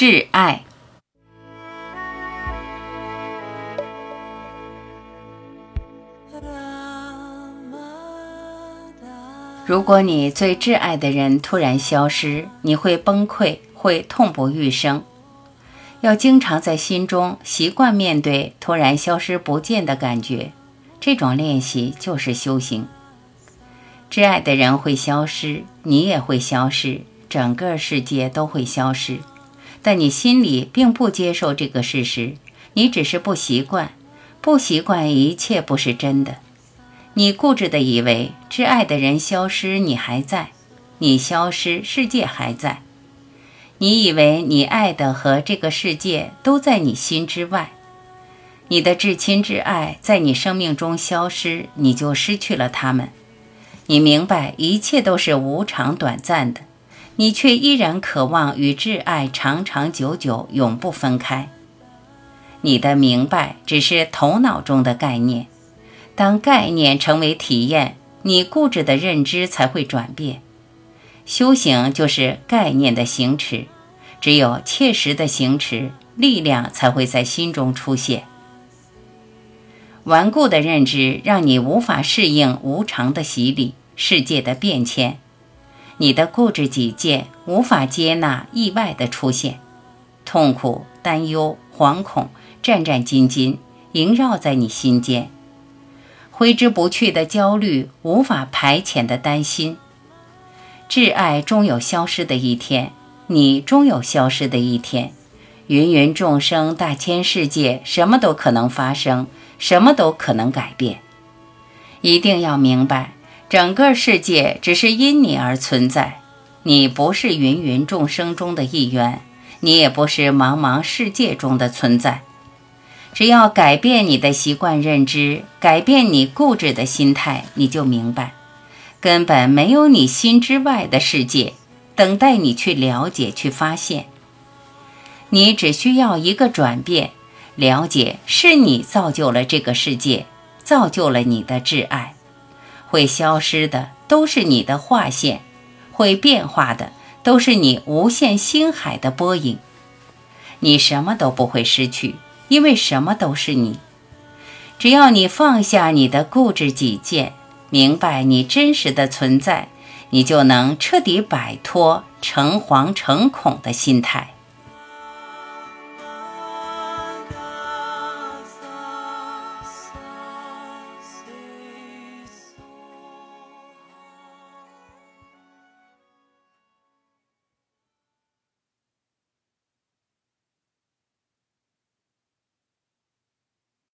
挚爱。如果你最挚爱的人突然消失，你会崩溃，会痛不欲生。要经常在心中习惯面对突然消失不见的感觉，这种练习就是修行。挚爱的人会消失，你也会消失，整个世界都会消失，但你心里并不接受这个事实，你只是不习惯，不习惯一切不是真的。你固执地以为挚爱的人消失，你还在；你消失，世界还在。你以为你爱的和这个世界都在你心之外。你的至亲至爱在你生命中消失，你就失去了他们。你明白一切都是无常短暂的，你却依然渴望与挚爱长长久久，永不分开。你的明白只是头脑中的概念。当概念成为体验，你固执的认知才会转变。修行就是概念的行持，只有切实的行持，力量才会在心中出现。顽固的认知让你无法适应无常的洗礼、世界的变迁，你的固执己见无法接纳意外的出现，痛苦、担忧、惶恐、战战兢兢萦绕在你心间。挥之不去的焦虑，无法排遣的担心，挚爱终有消失的一天，你终有消失的一天。芸芸众生，大千世界，什么都可能发生，什么都可能改变。一定要明白，整个世界只是因你而存在，你不是芸芸众生中的一员，你也不是茫茫世界中的存在。只要改变你的习惯认知，改变你固执的心态，你就明白，根本没有你心之外的世界，等待你去了解、去发现。你只需要一个转变，了解是你造就了这个世界，造就了你的挚爱。会消失的都是你的划线，会变化的都是你无限星海的波影。你什么都不会失去。因为什么都是你，只要你放下你的固执己见，明白你真实的存在，你就能彻底摆脱诚惶诚恐的心态。